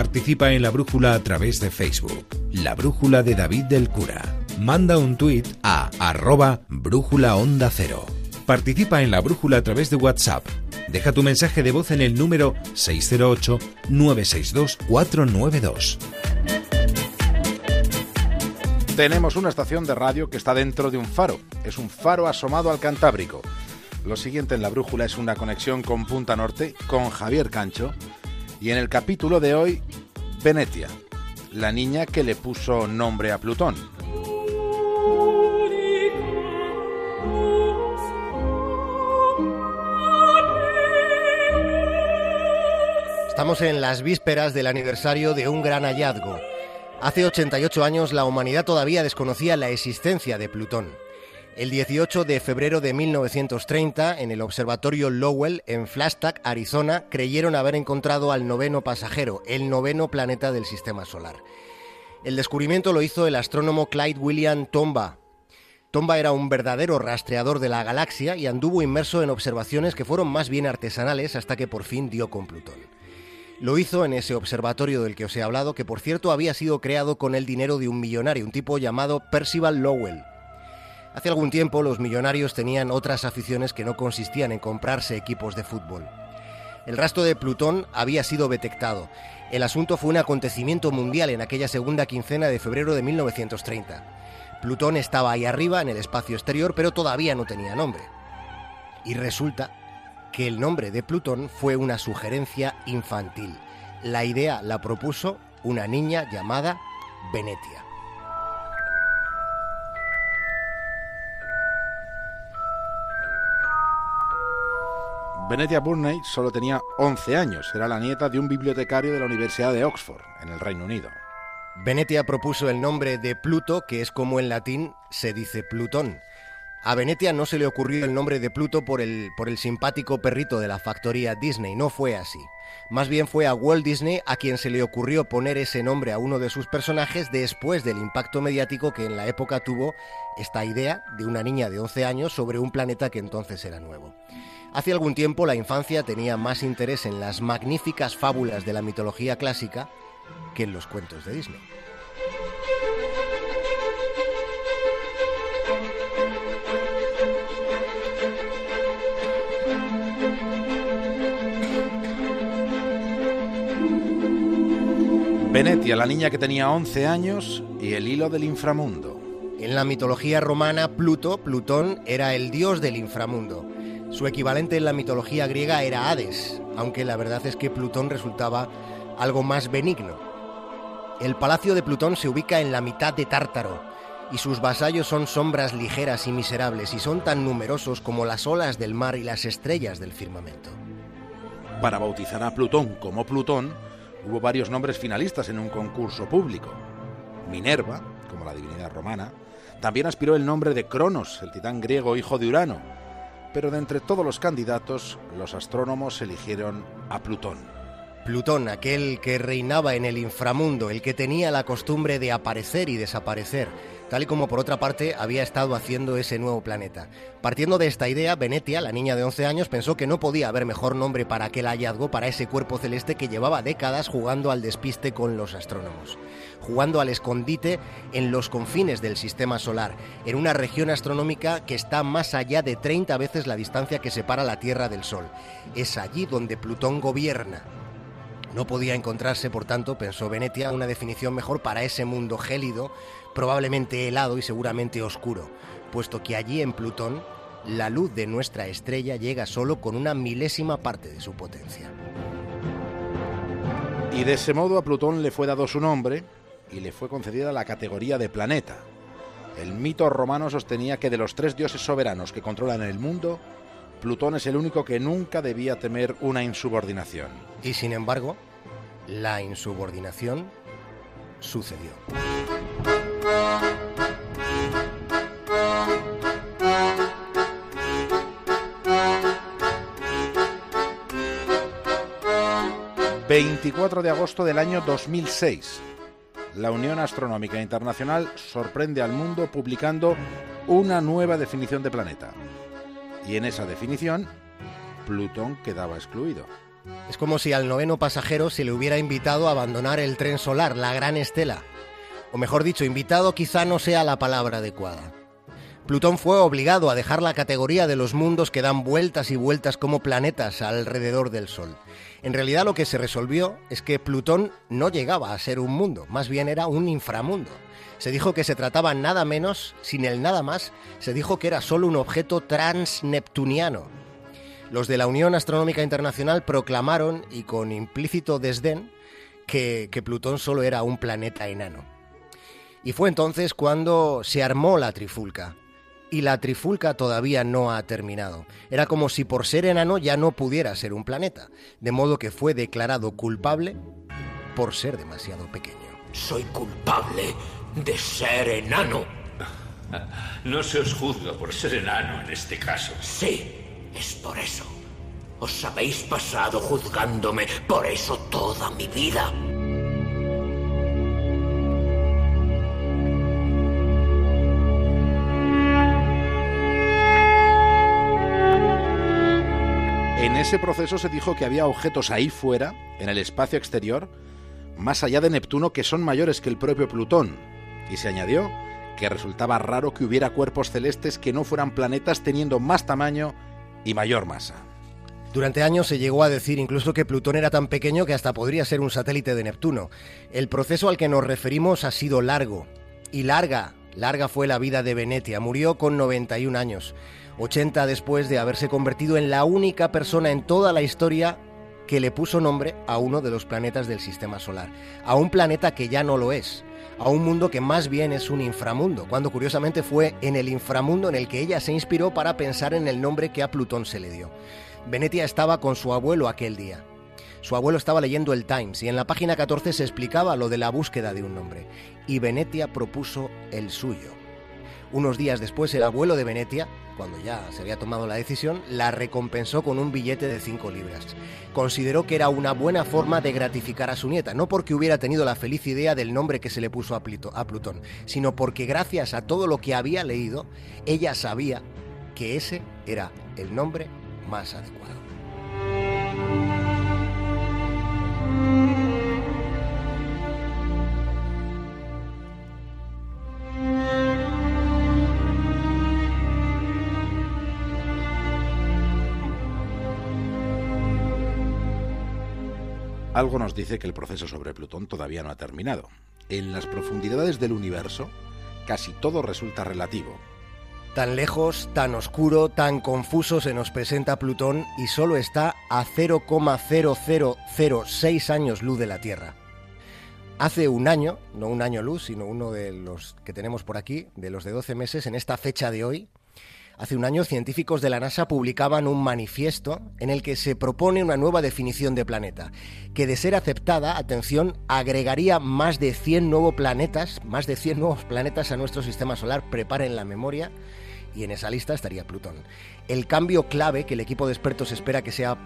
Participa en la brújula a través de Facebook. La brújula de David del Cura. Manda un tuit a arroba brújula cero. Participa en la brújula a través de WhatsApp. Deja tu mensaje de voz en el número 608-962-492. Tenemos una estación de radio que está dentro de un faro. Es un faro asomado al Cantábrico. Lo siguiente en la brújula es una conexión con Punta Norte, con Javier Cancho, y en el capítulo de hoy, Venetia, la niña que le puso nombre a Plutón. Estamos en las vísperas del aniversario de un gran hallazgo. Hace 88 años la humanidad todavía desconocía la existencia de Plutón. El 18 de febrero de 1930, en el Observatorio Lowell, en Flagstaff, Arizona, creyeron haber encontrado al noveno pasajero, el noveno planeta del Sistema Solar. El descubrimiento lo hizo el astrónomo Clyde William Tomba. Tomba era un verdadero rastreador de la galaxia y anduvo inmerso en observaciones que fueron más bien artesanales hasta que por fin dio con Plutón. Lo hizo en ese observatorio del que os he hablado, que por cierto había sido creado con el dinero de un millonario, un tipo llamado Percival Lowell. Hace algún tiempo los millonarios tenían otras aficiones que no consistían en comprarse equipos de fútbol. El rastro de Plutón había sido detectado. El asunto fue un acontecimiento mundial en aquella segunda quincena de febrero de 1930. Plutón estaba ahí arriba en el espacio exterior, pero todavía no tenía nombre. Y resulta que el nombre de Plutón fue una sugerencia infantil. La idea la propuso una niña llamada Venetia. Venetia Burney solo tenía 11 años, era la nieta de un bibliotecario de la Universidad de Oxford, en el Reino Unido. Venetia propuso el nombre de Pluto, que es como en latín se dice Plutón. A Venetia no se le ocurrió el nombre de Pluto por el, por el simpático perrito de la factoría Disney, no fue así. Más bien fue a Walt Disney a quien se le ocurrió poner ese nombre a uno de sus personajes después del impacto mediático que en la época tuvo esta idea de una niña de 11 años sobre un planeta que entonces era nuevo. Hace algún tiempo la infancia tenía más interés en las magníficas fábulas de la mitología clásica que en los cuentos de Disney. Venetia, la niña que tenía 11 años y el hilo del inframundo. En la mitología romana, Pluto, Plutón, era el dios del inframundo. Su equivalente en la mitología griega era Hades, aunque la verdad es que Plutón resultaba algo más benigno. El palacio de Plutón se ubica en la mitad de Tártaro, y sus vasallos son sombras ligeras y miserables, y son tan numerosos como las olas del mar y las estrellas del firmamento. Para bautizar a Plutón como Plutón, hubo varios nombres finalistas en un concurso público. Minerva, como la divinidad romana, también aspiró el nombre de Cronos, el titán griego hijo de Urano, pero de entre todos los candidatos, los astrónomos eligieron a Plutón. Plutón, aquel que reinaba en el inframundo, el que tenía la costumbre de aparecer y desaparecer, tal y como por otra parte había estado haciendo ese nuevo planeta. Partiendo de esta idea, Venetia, la niña de 11 años, pensó que no podía haber mejor nombre para aquel hallazgo, para ese cuerpo celeste que llevaba décadas jugando al despiste con los astrónomos jugando al escondite en los confines del sistema solar, en una región astronómica que está más allá de 30 veces la distancia que separa la Tierra del Sol. Es allí donde Plutón gobierna. No podía encontrarse, por tanto, pensó Venetia, una definición mejor para ese mundo gélido, probablemente helado y seguramente oscuro, puesto que allí en Plutón la luz de nuestra estrella llega solo con una milésima parte de su potencia. Y de ese modo a Plutón le fue dado su nombre, y le fue concedida la categoría de planeta. El mito romano sostenía que de los tres dioses soberanos que controlan el mundo, Plutón es el único que nunca debía temer una insubordinación. Y sin embargo, la insubordinación sucedió. ...24 de agosto del año 2006 la Unión Astronómica Internacional sorprende al mundo publicando una nueva definición de planeta. Y en esa definición, Plutón quedaba excluido. Es como si al noveno pasajero se le hubiera invitado a abandonar el tren solar, la gran estela. O mejor dicho, invitado quizá no sea la palabra adecuada. Plutón fue obligado a dejar la categoría de los mundos que dan vueltas y vueltas como planetas alrededor del Sol. En realidad lo que se resolvió es que Plutón no llegaba a ser un mundo, más bien era un inframundo. Se dijo que se trataba nada menos, sin el nada más, se dijo que era solo un objeto transneptuniano. Los de la Unión Astronómica Internacional proclamaron, y con implícito desdén, que, que Plutón solo era un planeta enano. Y fue entonces cuando se armó la trifulca, y la trifulca todavía no ha terminado. Era como si por ser enano ya no pudiera ser un planeta, de modo que fue declarado culpable por ser demasiado pequeño. Soy culpable de ser enano. No se os juzga por ser enano en este caso. Sí, es por eso. Os habéis pasado juzgándome por eso toda mi vida. Ese proceso se dijo que había objetos ahí fuera, en el espacio exterior, más allá de Neptuno, que son mayores que el propio Plutón. Y se añadió que resultaba raro que hubiera cuerpos celestes que no fueran planetas teniendo más tamaño y mayor masa. Durante años se llegó a decir incluso que Plutón era tan pequeño que hasta podría ser un satélite de Neptuno. El proceso al que nos referimos ha sido largo. Y larga, larga fue la vida de Venetia. Murió con 91 años. 80 después de haberse convertido en la única persona en toda la historia que le puso nombre a uno de los planetas del sistema solar, a un planeta que ya no lo es, a un mundo que más bien es un inframundo, cuando curiosamente fue en el inframundo en el que ella se inspiró para pensar en el nombre que a Plutón se le dio. Venetia estaba con su abuelo aquel día. Su abuelo estaba leyendo el Times y en la página 14 se explicaba lo de la búsqueda de un nombre, y Venetia propuso el suyo. Unos días después, el abuelo de Venetia, cuando ya se había tomado la decisión, la recompensó con un billete de 5 libras. Consideró que era una buena forma de gratificar a su nieta, no porque hubiera tenido la feliz idea del nombre que se le puso a, Plutón, sino porque gracias a todo lo que había leído, ella sabía que ese era el nombre más adecuado. Algo nos dice que el proceso sobre Plutón todavía no ha terminado. En las profundidades del universo, casi todo resulta relativo. Tan lejos, tan oscuro, tan confuso se nos presenta Plutón y solo está a 0,0006 años luz de la Tierra. Hace un año, no un año luz, sino uno de los que tenemos por aquí, de los de 12 meses, en esta fecha de hoy, Hace un año, científicos de la NASA publicaban un manifiesto en el que se propone una nueva definición de planeta, que de ser aceptada, atención, agregaría más de 100 nuevos planetas, más de 100 nuevos planetas a nuestro sistema solar. Preparen la memoria y en esa lista estaría Plutón. El cambio clave que el equipo de expertos espera que sea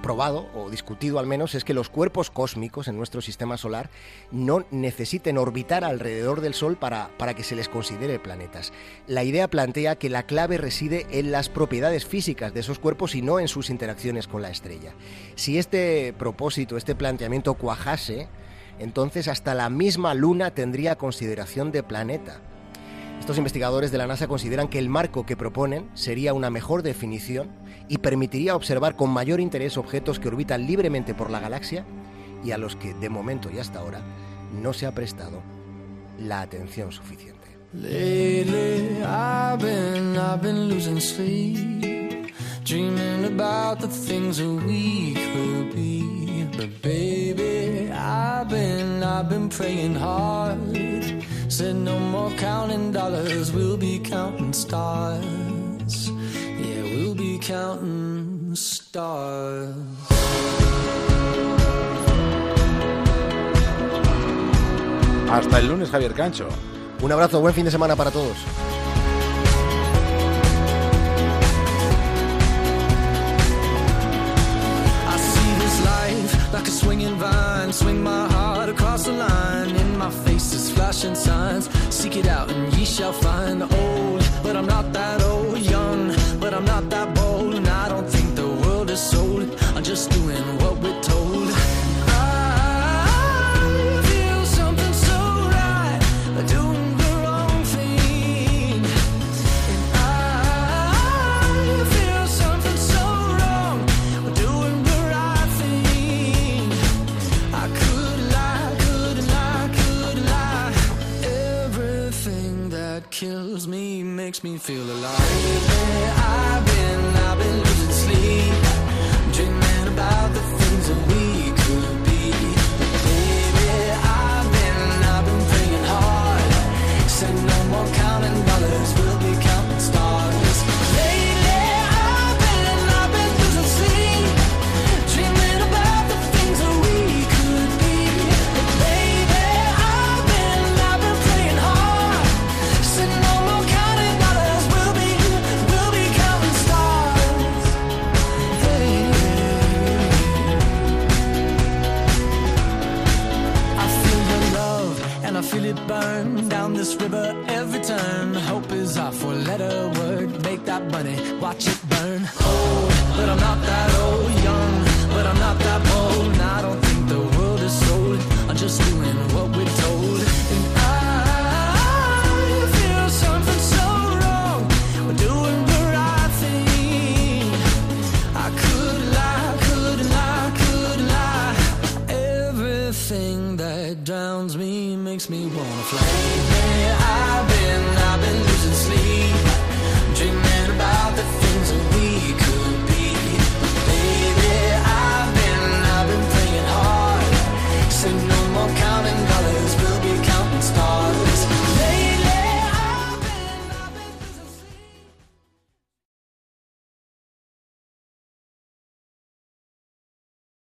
probado o discutido al menos es que los cuerpos cósmicos en nuestro sistema solar no necesiten orbitar alrededor del Sol para, para que se les considere planetas. La idea plantea que la clave reside en las propiedades físicas de esos cuerpos y no en sus interacciones con la estrella. Si este propósito, este planteamiento cuajase, entonces hasta la misma Luna tendría consideración de planeta. Estos investigadores de la NASA consideran que el marco que proponen sería una mejor definición y permitiría observar con mayor interés objetos que orbitan libremente por la galaxia y a los que de momento y hasta ahora no se ha prestado la atención suficiente. Said no more counting dollars, we'll be counting stars. Counting stars. Hasta el lunes, Javier Cancho. Un abrazo, buen fin de semana para todos. I see this life like a swinging vine, swing my heart across the line. In my face is flashing signs. Seek it out and ye shall find. Old, but I'm not that old. Young, but I'm not that bold. And I don't think the world is sold. I'm just doing what we're told.